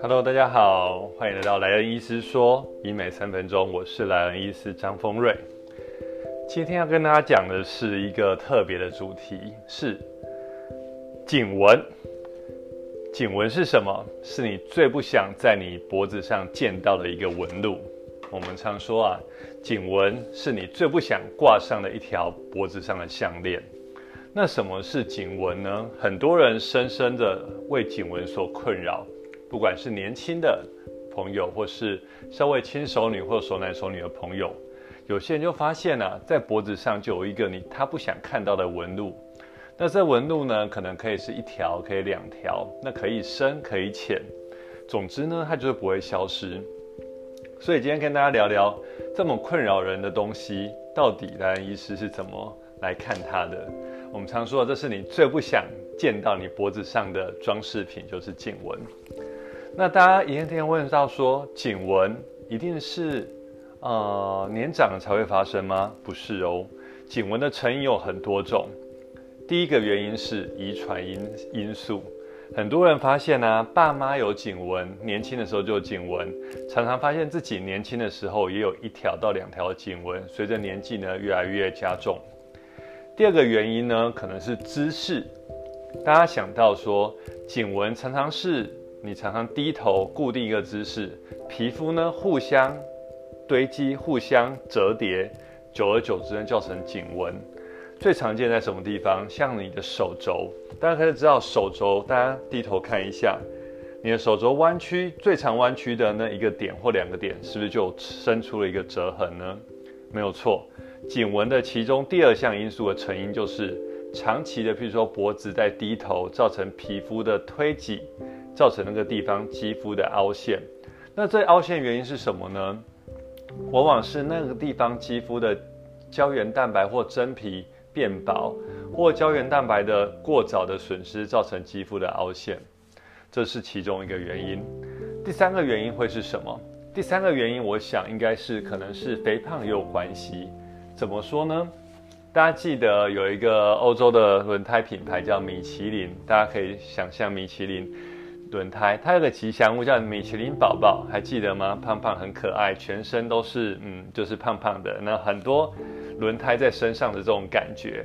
Hello，大家好，欢迎来到莱恩医师说医美三分钟，我是莱恩医师张丰瑞。今天要跟大家讲的是一个特别的主题，是颈纹。颈纹是什么？是你最不想在你脖子上见到的一个纹路。我们常说啊，颈纹是你最不想挂上的一条脖子上的项链。那什么是颈纹呢？很多人深深的为颈纹所困扰。不管是年轻的朋友，或是稍微轻熟女或熟男熟女的朋友，有些人就发现呢，在脖子上就有一个你他不想看到的纹路。那这纹路呢，可能可以是一条，可以两条，那可以深，可以浅，总之呢，它就是不会消失。所以今天跟大家聊聊这么困扰人的东西，到底莱恩医师是怎么来看它的？我们常说，这是你最不想见到你脖子上的装饰品，就是颈纹。那大家一天天问到说，颈纹一定是呃年长才会发生吗？不是哦，颈纹的成因有很多种。第一个原因是遗传因因素，很多人发现呢，爸妈有颈纹，年轻的时候就有颈纹，常常发现自己年轻的时候也有一条到两条颈纹，随着年纪呢越来越加重。第二个原因呢，可能是姿势，大家想到说，颈纹常常是。你常常低头固定一个姿势，皮肤呢互相堆积、互相折叠，久而久之呢叫成颈纹。最常见在什么地方？像你的手肘，大家可以知道手肘，大家低头看一下，你的手肘弯曲，最常弯曲的那一个点或两个点，是不是就生出了一个折痕呢？没有错，颈纹的其中第二项因素的成因就是长期的，譬如说脖子在低头，造成皮肤的推挤。造成那个地方肌肤的凹陷，那这凹陷原因是什么呢？往往是那个地方肌肤的胶原蛋白或真皮变薄，或胶原蛋白的过早的损失造成肌肤的凹陷，这是其中一个原因。第三个原因会是什么？第三个原因，我想应该是可能是肥胖也有关系。怎么说呢？大家记得有一个欧洲的轮胎品牌叫米其林，大家可以想象米其林。轮胎，它有个吉祥物叫米其林宝宝，还记得吗？胖胖很可爱，全身都是嗯，就是胖胖的。那很多轮胎在身上的这种感觉。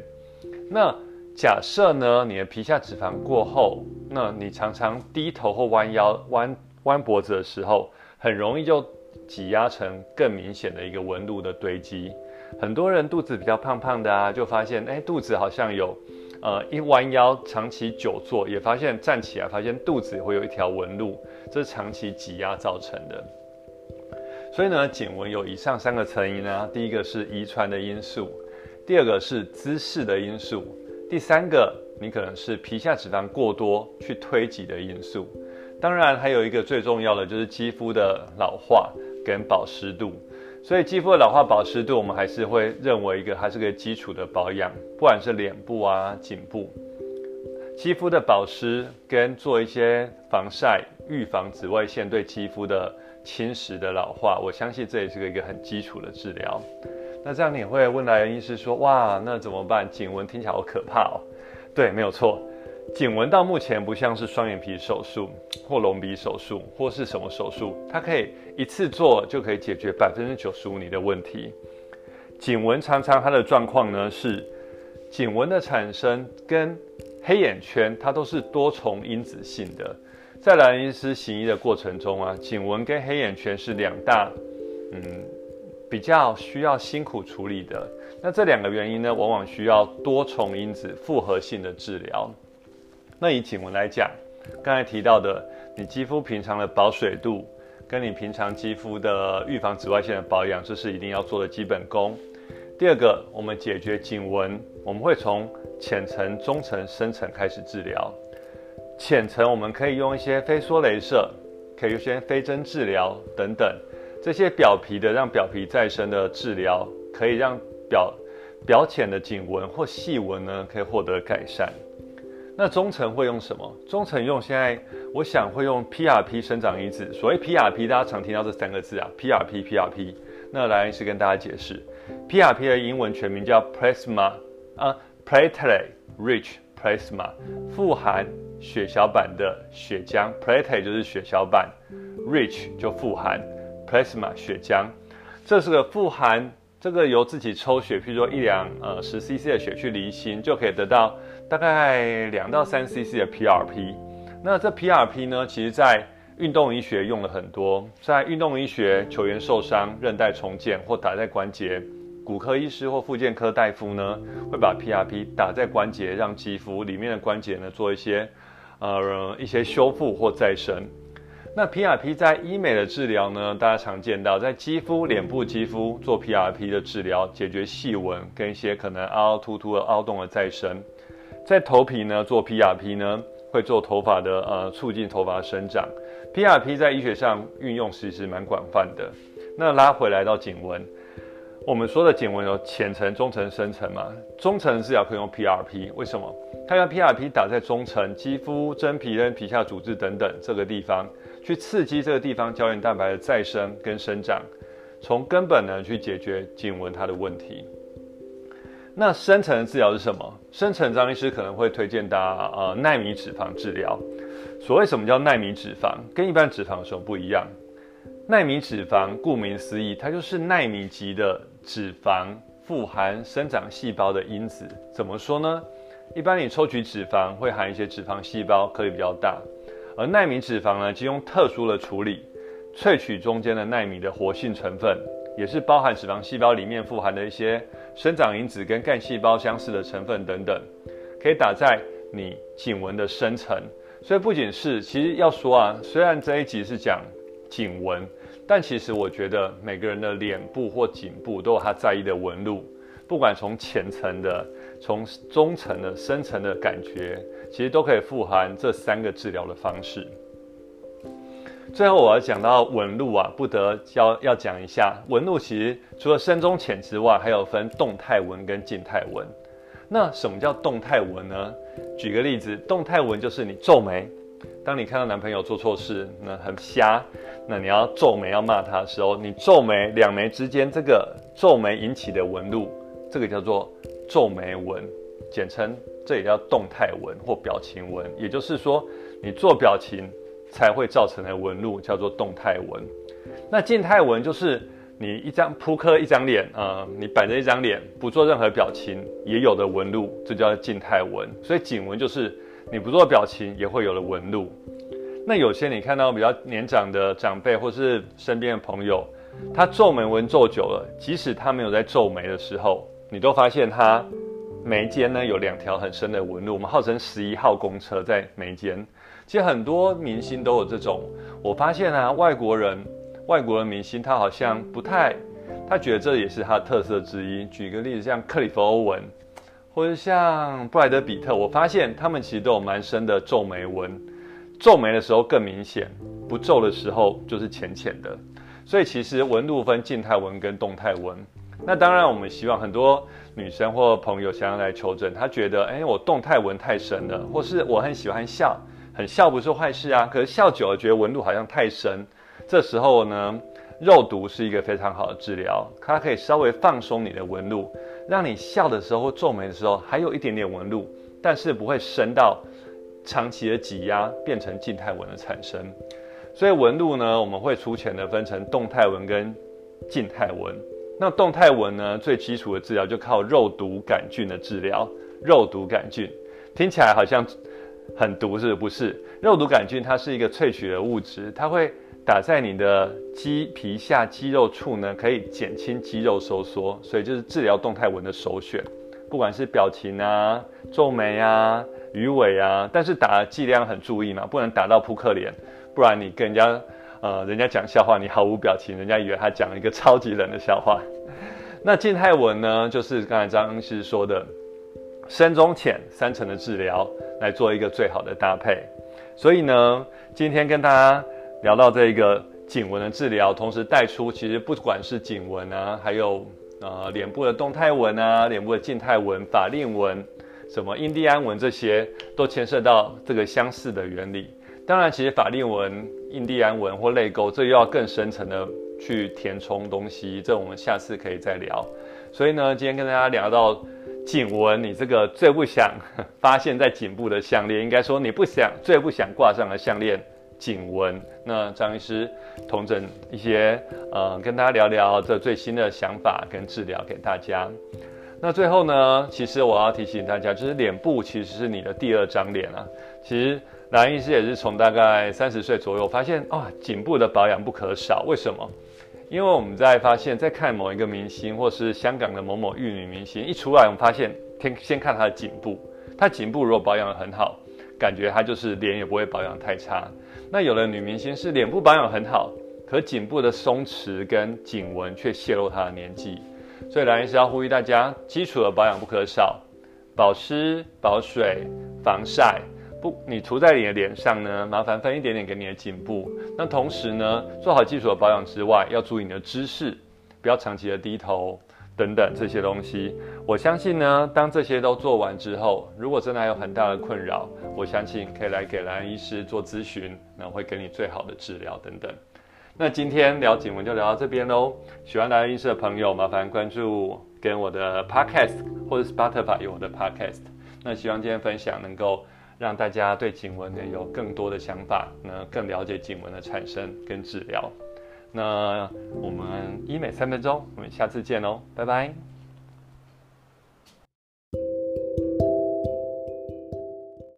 那假设呢，你的皮下脂肪过厚，那你常常低头或弯腰、弯弯脖子的时候，很容易就挤压成更明显的一个纹路的堆积。很多人肚子比较胖胖的啊，就发现哎，肚子好像有。呃，一弯腰，长期久坐，也发现站起来，发现肚子会有一条纹路，这是长期挤压造成的。所以呢，颈纹有以上三个成因呢，第一个是遗传的因素，第二个是姿势的因素，第三个你可能是皮下脂肪过多去推挤的因素。当然，还有一个最重要的就是肌肤的老化跟保湿度。所以肌肤的老化保湿度，我们还是会认为一个它是个基础的保养，不管是脸部啊、颈部，肌肤的保湿跟做一些防晒，预防紫外线对肌肤的侵蚀的老化，我相信这也是个一个很基础的治疗。那这样你会问来人医师说，哇，那怎么办？颈纹听起来好可怕哦。对，没有错。颈纹到目前不像是双眼皮手术或隆鼻手术或是什么手术，它可以一次做就可以解决百分之九十五你的问题。颈纹常常它的状况呢是，颈纹的产生跟黑眼圈它都是多重因子性的。在兰医师行医的过程中啊，颈纹跟黑眼圈是两大嗯比较需要辛苦处理的。那这两个原因呢，往往需要多重因子复合性的治疗。那以颈纹来讲，刚才提到的，你肌肤平常的保水度，跟你平常肌肤的预防紫外线的保养，这是一定要做的基本功。第二个，我们解决颈纹，我们会从浅层、中层、深层开始治疗。浅层我们可以用一些非缩镭射，可以用一些非针治疗等等，这些表皮的让表皮再生的治疗，可以让表表浅的颈纹或细纹呢，可以获得改善。那中层会用什么？中层用现在，我想会用 PRP 生长因子。所谓 PRP，大家常听到这三个字啊，PRP，PRP。那来是跟大家解释，PRP 的英文全名叫 Plasma 啊 Platelet rich plasma，富含血小板的血浆，platelet 就是血小板，rich 就富含 plasma 血浆，这是个富含这个由自己抽血，譬如说一两呃十 cc 的血去离心，就可以得到大概两到三 cc 的 PRP。那这 PRP 呢，其实在运动医学用了很多，在运动医学球员受伤、韧带重建或打在关节。骨科医师或复健科大夫呢，会把 PRP 打在关节，让肌肤里面的关节呢做一些，呃，一些修复或再生。那 PRP 在医美的治疗呢，大家常见到在肌肤、脸部肌肤做 PRP 的治疗，解决细纹跟一些可能凹凹凸凸的凹洞的再生。在头皮呢做 PRP 呢，会做头发的呃促进头发生长。PRP 在医学上运用其实蛮广泛的。那拉回来到颈纹。我们说的颈纹有浅层、中层、深层嘛？中层治疗可以用 PRP，为什么？它用 PRP 打在中层肌肤、真皮跟皮下组织等等这个地方，去刺激这个地方胶原蛋白的再生跟生长，从根本呢去解决颈纹它的问题。那深层的治疗是什么？深层张医师可能会推荐大家呃纳米脂肪治疗。所谓什么叫纳米脂肪？跟一般脂肪有什么不一样？纳米脂肪顾名思义，它就是纳米级的。脂肪富含生长细胞的因子，怎么说呢？一般你抽取脂肪会含一些脂肪细胞，颗粒比较大，而纳米脂肪呢，经用特殊的处理，萃取中间的纳米的活性成分，也是包含脂肪细胞里面富含的一些生长因子跟干细胞相似的成分等等，可以打在你颈纹的深层。所以不仅是，其实要说啊，虽然这一集是讲颈纹。但其实我觉得每个人的脸部或颈部都有他在意的纹路，不管从浅层的、从中层的、深层的感觉，其实都可以富含这三个治疗的方式。最后我要讲到纹路啊，不得要要讲一下纹路，其实除了深中浅之外，还有分动态纹跟静态纹。那什么叫动态纹呢？举个例子，动态纹就是你皱眉。当你看到男朋友做错事，那很瞎，那你要皱眉要骂他的时候，你皱眉两眉之间这个皱眉引起的纹路，这个叫做皱眉纹，简称这也叫动态纹或表情纹。也就是说，你做表情才会造成的纹路叫做动态纹。那静态纹就是你一张扑克一张脸，呃，你摆着一张脸不做任何表情也有的纹路，这叫静态纹。所以颈纹就是。你不做表情也会有了纹路。那有些你看到比较年长的长辈或是身边的朋友，他皱眉纹皱久了，即使他没有在皱眉的时候，你都发现他眉间呢有两条很深的纹路。我们号称十一号公车在眉间。其实很多明星都有这种。我发现啊，外国人、外国的明星他好像不太，他觉得这也是他的特色之一。举个例子，像克里夫·欧文。或者像布莱德比特，我发现他们其实都有蛮深的皱眉纹，皱眉的时候更明显，不皱的时候就是浅浅的。所以其实纹路分静态纹跟动态纹。那当然，我们希望很多女生或朋友想要来求诊，她觉得，哎，我动态纹太深了，或是我很喜欢笑，很笑不是坏事啊，可是笑久了觉得纹路好像太深，这时候呢？肉毒是一个非常好的治疗，它可以稍微放松你的纹路，让你笑的时候皱眉的时候还有一点点纹路，但是不会深到长期的挤压变成静态纹的产生。所以纹路呢，我们会粗浅的分成动态纹跟静态纹。那动态纹呢，最基础的治疗就靠肉毒杆菌的治疗。肉毒杆菌听起来好像很毒，是不是？肉毒杆菌它是一个萃取的物质，它会。打在你的肌皮下肌肉处呢，可以减轻肌肉收缩，所以就是治疗动态纹的首选。不管是表情啊、皱眉啊、鱼尾啊，但是打剂量很注意嘛，不能打到扑克脸，不然你跟人家呃人家讲笑话，你毫无表情，人家以为他讲了一个超级冷的笑话。那静态纹呢，就是刚才张医师说的深中浅三层的治疗来做一个最好的搭配。所以呢，今天跟大家。聊到这个颈纹的治疗，同时带出其实不管是颈纹啊，还有呃脸部的动态纹啊，脸部的静态纹、法令纹、什么印第安纹这些，都牵涉到这个相似的原理。当然，其实法令纹、印第安纹或泪沟，这又要更深层的去填充东西，这我们下次可以再聊。所以呢，今天跟大家聊到颈纹，你这个最不想发现在颈部的项链，应该说你不想最不想挂上的项链，颈纹。那张医师同诊一些，呃，跟大家聊聊这最新的想法跟治疗给大家。那最后呢，其实我要提醒大家，就是脸部其实是你的第二张脸啊。其实蓝医师也是从大概三十岁左右发现，啊，颈部的保养不可少。为什么？因为我们在发现，在看某一个明星，或是香港的某某玉女明星一出来，我们发现先先看她的颈部，她颈部如果保养得很好，感觉她就是脸也不会保养太差。那有的女明星是脸部保养很好，可颈部的松弛跟颈纹却泄露她的年纪。所以蓝医师要呼吁大家，基础的保养不可少，保湿、保水、防晒。你涂在你的脸上呢，麻烦分一点点给你的颈部。那同时呢，做好基础的保养之外，要注意你的姿势，不要长期的低头等等这些东西。我相信呢，当这些都做完之后，如果真的还有很大的困扰，我相信可以来给蓝医师做咨询，那会给你最好的治疗等等。那今天聊颈纹就聊到这边喽。喜欢蓝医师的朋友，麻烦关注跟我的 Podcast 或者 Spotify 有我的 Podcast。那希望今天分享能够。让大家对颈纹呢有更多的想法，那更了解颈纹的产生跟治疗。那我们医美三分钟，我们下次见喽，拜拜。